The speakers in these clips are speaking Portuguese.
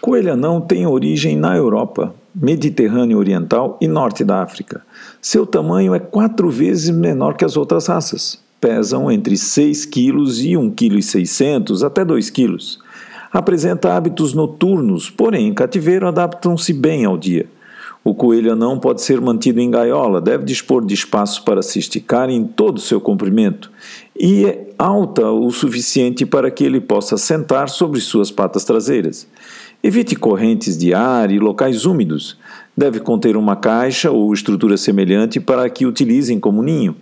Coelho anão tem origem na Europa, Mediterrâneo Oriental e Norte da África. Seu tamanho é quatro vezes menor que as outras raças. Pesam entre 6 kg e 1,6 kg até 2 kg. Apresenta hábitos noturnos, porém em cativeiro adaptam-se bem ao dia. O coelho anão pode ser mantido em gaiola, deve dispor de espaço para se esticar em todo o seu comprimento e é alta o suficiente para que ele possa sentar sobre suas patas traseiras. Evite correntes de ar e locais úmidos. Deve conter uma caixa ou estrutura semelhante para que utilizem como ninho.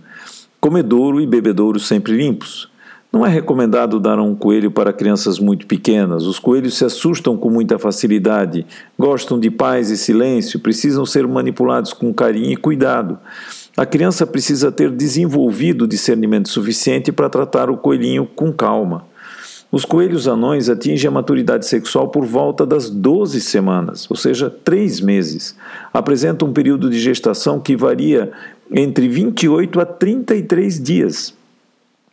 Comedouro e bebedouro sempre limpos. Não é recomendado dar um coelho para crianças muito pequenas. Os coelhos se assustam com muita facilidade, gostam de paz e silêncio, precisam ser manipulados com carinho e cuidado. A criança precisa ter desenvolvido discernimento suficiente para tratar o coelhinho com calma. Os coelhos anões atingem a maturidade sexual por volta das 12 semanas, ou seja, 3 meses. Apresentam um período de gestação que varia entre 28 a 33 dias.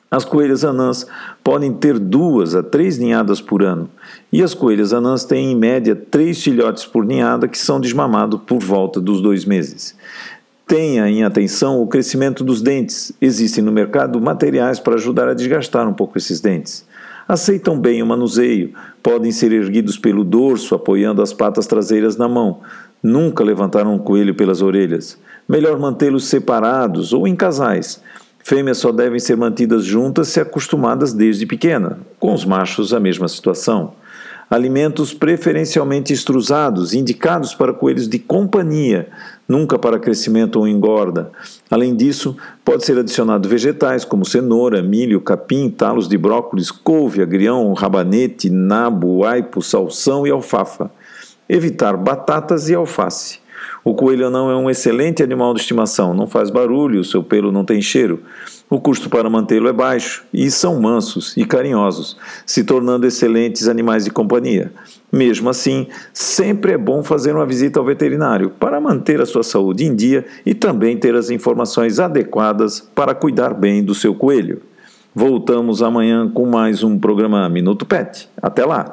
As coelhas anãs podem ter duas a três ninhadas por ano, e as coelhas anãs têm em média três filhotes por ninhada que são desmamados por volta dos dois meses. Tenha em atenção o crescimento dos dentes. Existem no mercado materiais para ajudar a desgastar um pouco esses dentes. Aceitam bem o manuseio, podem ser erguidos pelo dorso, apoiando as patas traseiras na mão. Nunca levantaram um coelho pelas orelhas. Melhor mantê-los separados ou em casais. Fêmeas só devem ser mantidas juntas se acostumadas desde pequena, com os machos a mesma situação. Alimentos preferencialmente extrusados, indicados para coelhos de companhia, nunca para crescimento ou engorda. Além disso, pode ser adicionado vegetais como cenoura, milho, capim, talos de brócolis, couve, agrião, rabanete, nabo, aipo, salsão e alfafa. Evitar batatas e alface. O coelho anão é um excelente animal de estimação, não faz barulho, o seu pelo não tem cheiro. O custo para mantê-lo é baixo e são mansos e carinhosos, se tornando excelentes animais de companhia. Mesmo assim, sempre é bom fazer uma visita ao veterinário para manter a sua saúde em dia e também ter as informações adequadas para cuidar bem do seu coelho. Voltamos amanhã com mais um programa Minuto Pet. Até lá!